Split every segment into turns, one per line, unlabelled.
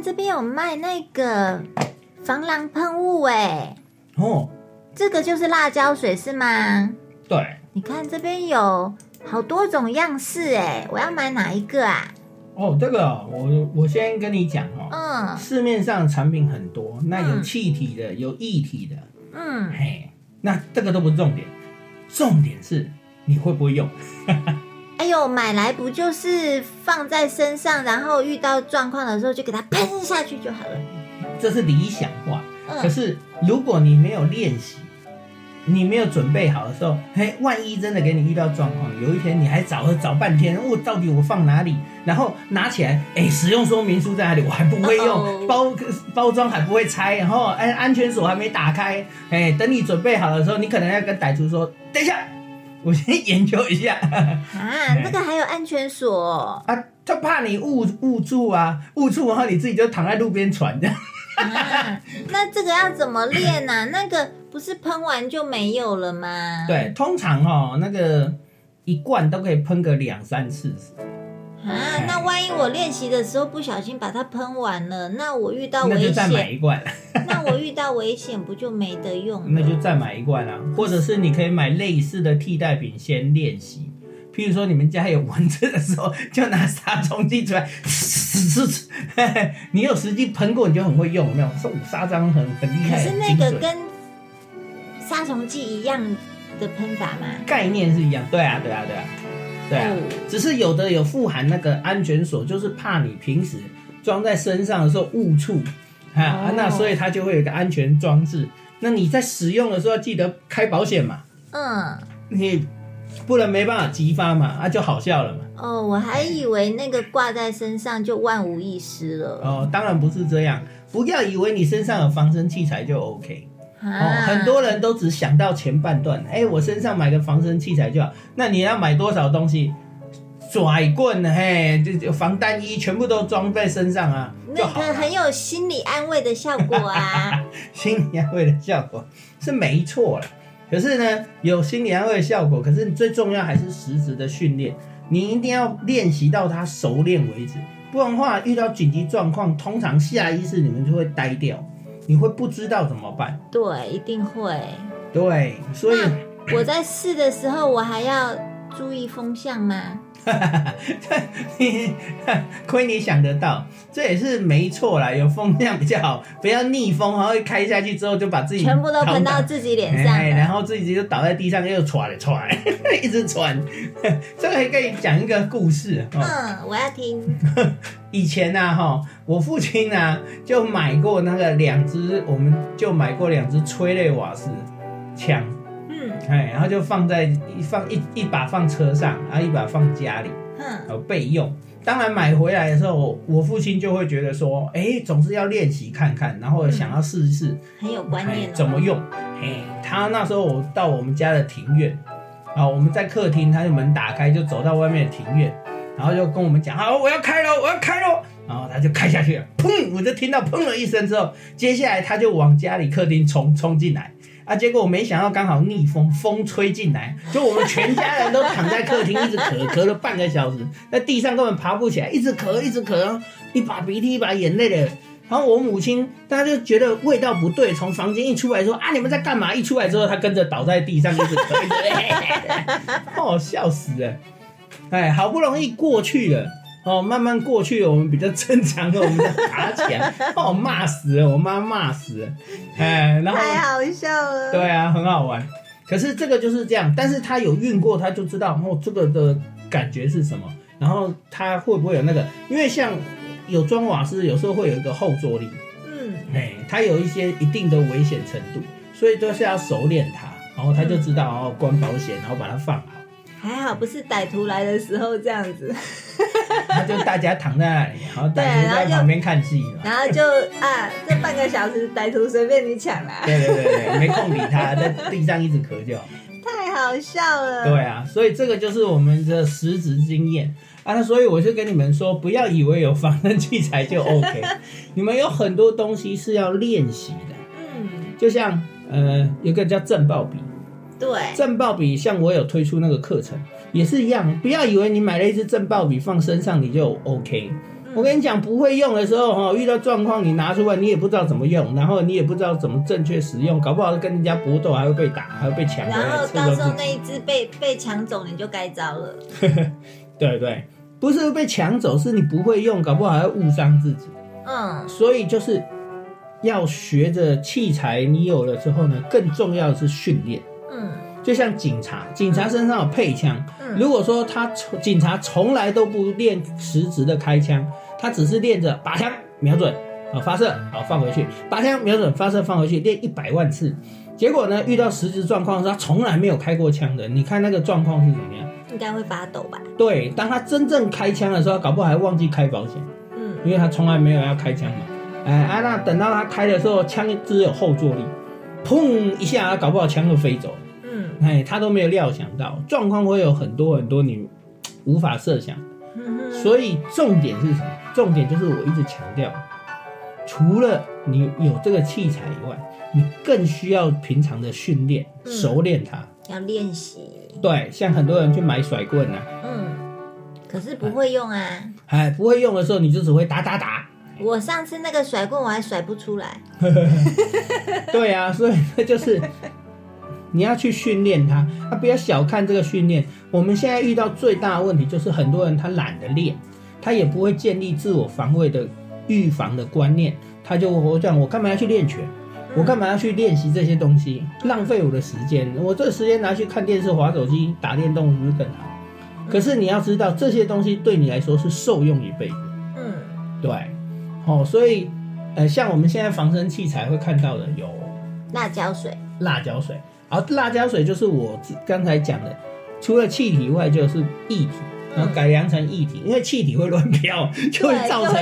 看这边有卖那个防狼喷雾，哎，
哦，
这个就是辣椒水是吗？
对。
你看这边有好多种样式，哎，我要买哪一个啊？
哦，这个哦我我先跟你讲哦，
嗯。
市面上产品很多，那有
嗯。
气体的，有液体的，
嗯，
嘿，那这个都不是重点，重点是你会不会用？
哎呦，买来不就是放在身上，然后遇到状况的时候就给它喷下去就好了。
这是理想化，可
嗯，
是如果你没有练习，你没有准备好的时候，嘿，万一真的给你遇到状况，有一天你还找找半天，我、到底我放哪里？然后拿起来，哎，使用说明书在哪里？我还不会用
哦
包包装还不会拆，然后哎，安全锁还没打开，哎，等你准备好的时候，你可能要跟歹徒说，等一下，我先研究一下
啊，那个还有安全锁
啊，他怕你误误触啊，误触，然后你自己就躺在路边喘这样。
啊，那这个要怎么练呢、那个不是喷完就没有了吗？
对，通常哦，那个一罐都可以喷个两三次。
啊，那万一我练习的时候不小心把它喷完了，那我遇到危
那就再买
险，
一罐，
那我遇到危险不就没得用了？
那就再买一罐啊，或者是你可以买类似的替代品先练习。譬如说你们家有蚊子的时候，就拿杀虫剂出来，你有实际喷过，你就很会用，有没有？说杀蟑很很厉害，
可是那个跟杀虫剂一样的喷法吗？
概念是一样，对啊，对啊，对啊，对啊。
哦
只是有的有富含那个安全锁，就是怕你平时装在身上的时候误触啊，
哦
那所以它就会有一个安全装置。那你在使用的时候要记得开保险嘛，
嗯，
你不能没办法激发嘛，啊就好笑了嘛。
哦，我还以为那个挂在身上就万无一失了。
哦，当然不是这样，不要以为你身上有防身器材就 OK。哦，
啊，
很多人都只想到前半段，哎、我身上买个防身器材就好。那你要买多少东西？甩棍，嘿，就就防弹衣全部都装在身上啊，
那。个很有心理安慰的效果啊。
心理安慰的效果是没错了。可是呢，有心理安慰的效果，可是你最重要还是实质的训练。你一定要练习到它熟练为止，不然的话，遇到紧急状况，通常下意识你们就会呆掉，你会不知道怎么办。
对，一定会。
对，所以。
我在试的时候，我还要注意风向吗？
亏你想得到，这也是没错啦，有风向比较好，不要逆风，然后一开下去之后就把自己
全部都喷到自己脸上
哎然
了。
后自己就倒在地上又喘了喘，一直喘。这个还可以讲一个故事哦。
嗯，我要听。
以前呢、哈，我父亲呢、就买过那个两只，我们就买过两只催泪瓦斯枪，
嗯
哎，然后就放在一放一一把放车上，然后一把放家里。
哼，
有备用。当然买回来的时候，我父亲就会觉得说，哎、总是要练习看看，然后想要试一试、
很有观念。
怎么用。哎，他那时候我到我们家的庭院，啊，我们在客厅，他就门打开，就走到外面的庭院，然后就跟我们讲，好，我要开喽，我要开喽。然后他就开下去了，砰！我就听到砰了一声之后，接下来他就往家里客厅冲冲进来。啊！结果我没想到刚好逆风，风吹进来，就我们全家人都躺在客厅一直咳，咳了半个小时，在地上根本爬不起来，一直咳，一直咳，然后一把鼻涕一把眼泪的。然后我母亲，她就觉得味道不对，从房间一出来说啊，你们在干嘛？一出来之后，她跟着倒在地上，一直咳，一直哦，笑死了。哎，好不容易过去了。哦，慢慢过去，我们比较正常的，我们再爬起来，哦，骂死了，我妈骂死了，哎，然后
太好笑了。
对啊，很好玩。可是这个就是这样，但是他有运过，他就知道哦，这个的感觉是什么。然后他会不会有那个？因为像有装瓦斯，有时候会有一个后坐力，
嗯，
哎，它有一些一定的危险程度，所以都是要熟练它，然后他就知道哦关保险，然后把它放好，
还好不是歹徒来的时候这样子，
他就大家躺在那里，然后歹徒在旁边看戏嘛。
然后就啊，这半个小时歹徒随便你抢啦，
对对对对，没空理他，在地上一直咳就好。
太好笑了。
对啊，所以这个就是我们的实质经验啊。那所以我就跟你们说，不要以为有防身器材就 OK，你们有很多东西是要练习的。
嗯，
就像呃，有个叫震爆笔，
对，
震爆笔像我有推出那个课程，也是一样，不要以为你买了一支震爆笔放身上你就 OK。我跟你讲，不会用的时候哈，遇到状况你拿出来，你也不知道怎么用，然后你也不知道怎么正确使用，搞不好跟人家搏斗还会被打，还会被抢回
然后到时候。那一只被被抢走，你就该遭了。
对对，不是被抢走，是你不会用，搞不好还会误伤自己。
嗯
所以就是要学着器材，你有了之后呢，更重要的是训练。
嗯
就像警察，警察身上有配枪，
嗯，
如果说他从警察从来都不练实质的开枪，他只是练着把枪瞄准，好发射，好放回去，把枪瞄准发射放回去，练一百万次，结果呢遇到实质状况是他从来没有开过枪的，你看那个状况是怎么样？
应该会发抖吧？
对，当他真正开枪的时候，搞不好还忘记开保险，
嗯
因为他从来没有要开枪嘛。哎啊，那等到他开的时候，枪只有后坐力，砰一下，搞不好枪就飞走了。
嗯
哎，他都没有料想到，状况会有很多很多你无法设想所以重点是什么？重点就是我一直强调，除了你有这个器材以外，你更需要平常的训练，
嗯
熟练它。
要练习。
对，像很多人去买甩棍啊，
嗯，可是不会用啊。
哎，不会用的时候，你就只会打打打。
我上次那个甩棍我还甩不出来。
对啊，所以这就是你要去训练它，啊，不要小看这个训练。我们现在遇到最大的问题就是很多人他懒得练，他也不会建立自我防卫的预防的观念，他就我讲我干嘛要去练拳？我干嘛要去练习这些东西？浪费我的时间，我这个时间拿去看电视、划手机、打电动，是不是更好？可是你要知道，这些东西对你来说是受用一辈子。
嗯
对，哦，所以呃，像我们现在防身器材会看到的有
辣椒水。
辣椒水，然后辣椒水就是我只刚才讲的，除了气体以外就是液体，然后改良成液体，因为气体会乱飘，就会造成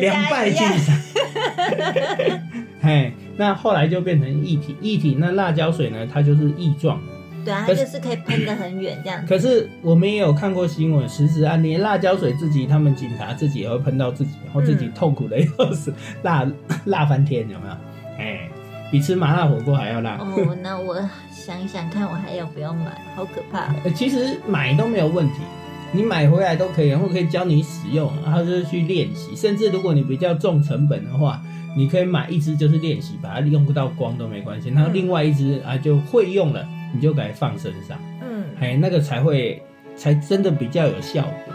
两。败俱伤。嘿，那后来就变成液体，液体那辣椒水呢，它就是液状的。
对啊，它就是可以喷得很远这样子。
可是我们也有看过新闻，实质案例，辣椒水自己他们警察自己也会喷到自己，然后自己痛苦的要死，辣辣翻天，有没有？哎，比吃麻辣火锅还要辣。
哦，那我想一想看，我还要不要买？好可怕。
呃，其实买都没有问题，你买回来都可以，然后可以教你使用，然后就是去练习。甚至如果你比较重成本的话，你可以买一支就是练习，把它用不到光都没关系。然后另外一支啊就会用了，你就给它放身上，
嗯，
哎，那个才会才真的比较有效果。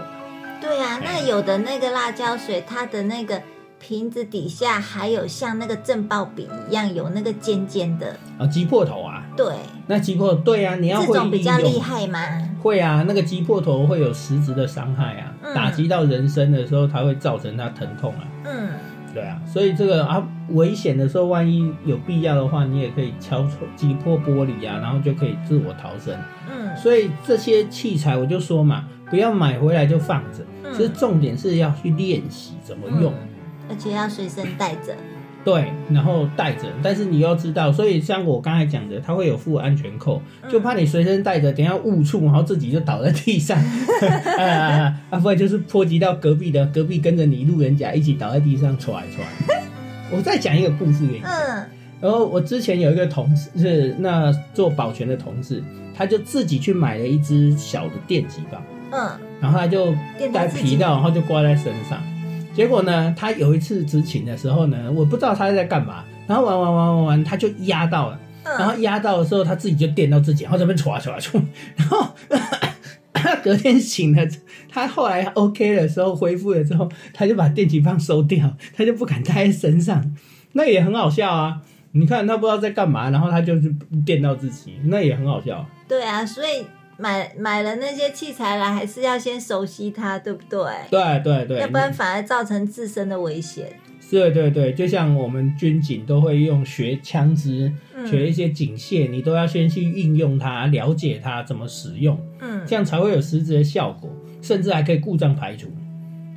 对啊，那有的那个辣椒水，它的那个瓶子底下还有像那个震爆笔一样有那个尖尖的，
啊，击破头啊，
对，
那击破对啊，你要
这种比较厉害吗？
会啊，那个击破头会有实质的伤害啊，
嗯
打击到人身的时候，它会造成它疼痛啊。
嗯，
对啊，所以这个啊，危险的时候，万一有必要的话，你也可以敲戳击破玻璃啊，然后就可以自我逃生。
嗯
所以这些器材我就说嘛，不要买回来就放着，
嗯
其实重点是要去练习怎么用。
嗯而且要随身带着。
对，然后带着，但是你要知道，所以像我刚才讲的，它会有附安全扣，
嗯
就怕你随身带着，等一下误触，然后自己就倒在地上，啊 啊，不然就是波及到隔壁的，隔壁跟着你路人甲一起倒在地上喘一喘。我再讲一个故事给你。
嗯
然后我之前有一个同事是那做保全的同事，他就自己去买了一支小的电击棒，
嗯
然后他就戴
电他自己
皮套，然后就挂在身上。结果呢，他有一次执勤的时候呢，我不知道他在干嘛，然后玩玩玩玩玩，他就压到了，然后
嗯，
压到的时候，他自己就电到自己，然后这边唰唰唰，然后他 隔天醒了，他后来 OK 的时候恢复了之后，他就把电击棒收掉，他就不敢带在身上，那也很好笑啊。你看他不知道在干嘛，然后他就是电到自己，那也很好笑。
对啊，所以买买了那些器材来，还是要先熟悉它，对不对？
对对对，
要不然反而造成自身的危险。
对对对，就像我们军警都会用学枪支、
嗯
学一些警械，你都要先去应用它，了解它怎么使用，
嗯
这样才会有实质的效果，甚至还可以故障排除，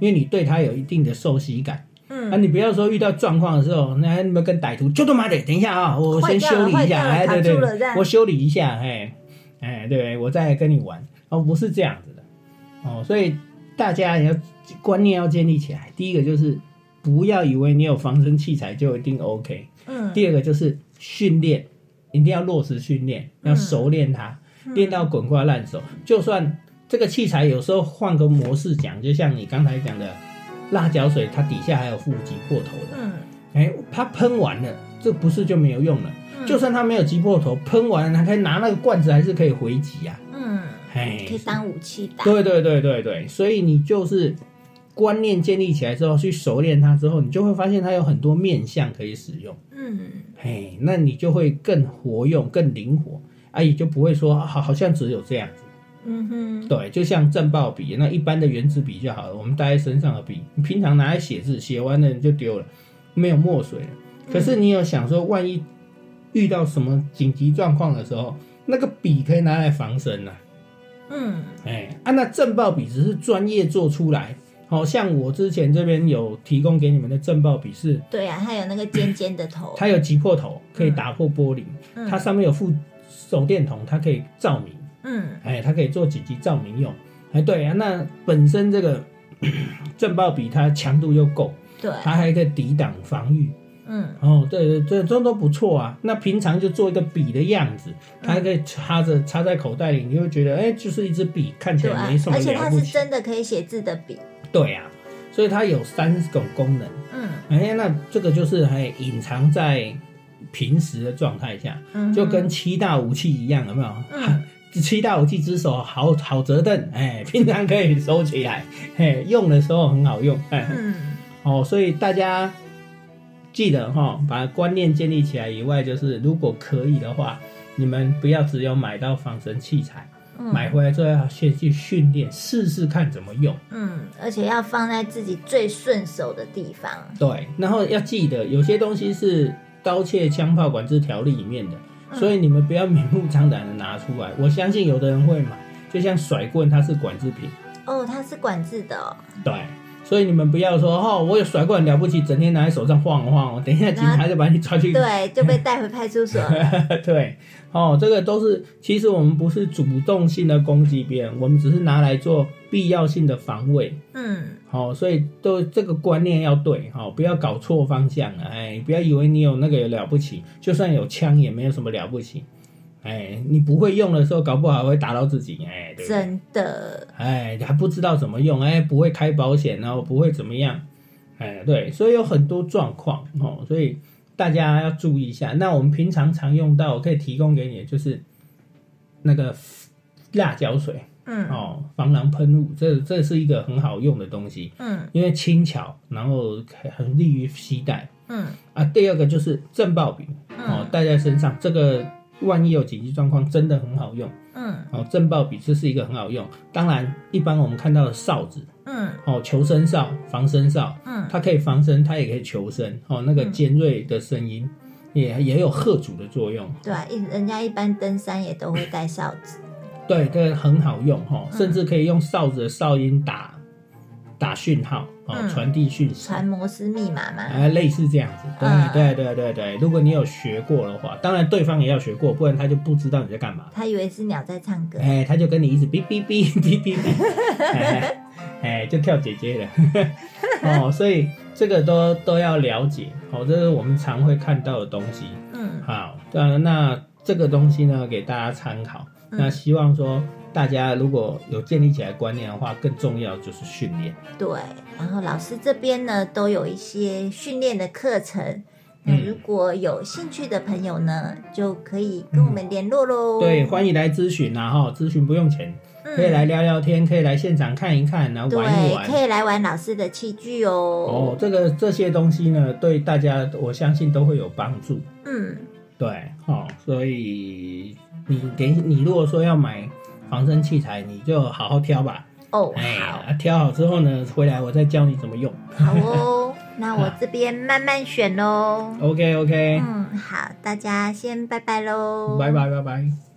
因为你对它有一定的熟悉感。啊，
嗯，
你不要说遇到状况的时候，那你们跟歹徒就他妈的，等一下啊，我先修理一下，哎，对对我修理一下，哎，哎，对我再跟你玩，哦，不是这样子的，哦，所以大家也要观念要建立起来。第一个就是不要以为你有防身器材就一定 OK，
嗯
第二个就是训练，一定要落实训练，要熟练它，
嗯
练到滚瓜烂熟。就算这个器材有时候换个模式讲，就像你刚才讲的辣椒水，它底下还有负极破头的，
嗯
哎，它喷完了，这不是就没有用了？
嗯
就算他没有击破头，喷完了，它可以拿那个罐子还是可以回击啊。
嗯，
哎
可以，当武器打。
对对对对对，所以你就是观念建立起来之后，去熟练它之后，你就会发现它有很多面向可以使用。
嗯
嘿，那你就会更活用、更灵活，啊，也就不会说好好像只有这样子。
嗯哼，
对，就像正报笔，那一般的原子笔就好了，我们带在身上的笔，你平常拿来写字，写完了你就丢了，没有墨水了。可是你有想说，万一遇到什么紧急状况的时候，那个笔可以拿来防身呐、
嗯
哎，啊，那震爆笔只是专业做出来，好、像我之前这边有提供给你们的震爆笔是，
对啊，它有那个尖尖的头。
它有击破头，可以打破玻璃，
嗯
它上面有附手电筒，它可以照明，
嗯
哎，它可以做紧急照明用。哎，对啊，那本身这个 震爆笔它强度又够，
对，
它还可以抵挡防御。
嗯
哦，对对对，这都不错啊。那平常就做一个笔的样子，它还可以插着插在口袋里，你会觉得哎，就是一支笔，看起来没什，么
而且它是。真的可以写字的笔。
对啊，所以它有三种功能。
嗯
哎，那这个就是还隐藏在平时的状态下，
嗯，
就跟七大武器一样，有没有？
嗯
七大武器之首好好折凳，哎，平常可以收起来，嘿，用的时候很好用，哎，
嗯
哦，所以大家记得哈、把观念建立起来以外，就是如果可以的话，你们不要只有买到防身器材，
嗯
买回来之后要先去训练，试试看怎么用。
嗯，而且要放在自己最顺手的地方。
对，然后要记得有些东西是刀切枪炮管制条例里面的，
嗯
所以你们不要明目张胆的拿出来。我相信有的人会买，就像甩棍，它是管制品，
哦，它是管制的哦。
对。所以你们不要说哦，我有甩棍了不起，整天拿在手上晃晃哦，等一下警察就把你抓去
对，就被带回派出所。
对，哦，这个都是其实我们不是主动性的攻击别人，我们只是拿来做必要性的防卫。
嗯
好、所以都这个观念要对，好、不要搞错方向了，哎，不要以为你有那个有了不起，就算有枪也没有什么了不起，哎，你不会用的时候，搞不好还会打到自己，哎，对对？
真的。
哎，还不知道怎么用，哎，不会开保险，然后不会怎么样，哎，对，所以有很多状况哦，所以大家要注意一下。那我们平常常用到，我可以提供给你的就是那个辣椒水
嗯
哦，防狼喷雾，这这是一个很好用的东西，
嗯
因为轻巧，然后很利于携带
嗯
啊。第二个就是震爆笔哦，
嗯
带在身上，这个万一有紧急状况，真的很好用。
嗯
哦，震爆笔这是一个很好用。当然，一般我们看到的哨子，
嗯
哦，求生哨、防身哨，
嗯
它可以防身，它也可以求生。哦，那个尖锐的声音也也有吓阻的作用。
对啊，一人家一般登山也都会带哨子。
对，这个很好用哈、甚至可以用哨子的哨音打打讯号，哦，
嗯
传递讯息。
传摩斯密码嘛。
哎，类似这样子，对、
嗯
对对对对。如果你有学过的话，当然对方也要学过，不然他就不知道你在干嘛。
他以为是鸟在唱歌。
哎，他就跟你一直哔哔哔哔哔哔，哎，哎就跳姐姐了。哦，所以这个都都要了解，哦，这是我们常会看到的东西。
嗯
好，呃，那这个东西呢，给大家参考。
嗯
那希望说大家如果有建立起来观念的话，更重要就是训练。
对，然后老师这边呢都有一些训练的课程。那
嗯
如果有兴趣的朋友呢，就可以跟我们联络喽。
对，欢迎来咨询啊，哈，咨询不用钱，
嗯
可以来聊聊天，可以来现场看一看，然后玩一，玩。
可以来玩老师的器具
哦
哦。，
这个这些东西呢，对大家我相信都会有帮助。
嗯
对，哦，所以你给你如果说要买防身器材，你就好好挑吧。
哦，
哎，
好，
啊挑好之后呢，回来我再教你怎么用。
好哦，那我这边慢慢选喽。
OK OK，
嗯，好，大家先拜拜喽，
拜拜拜拜。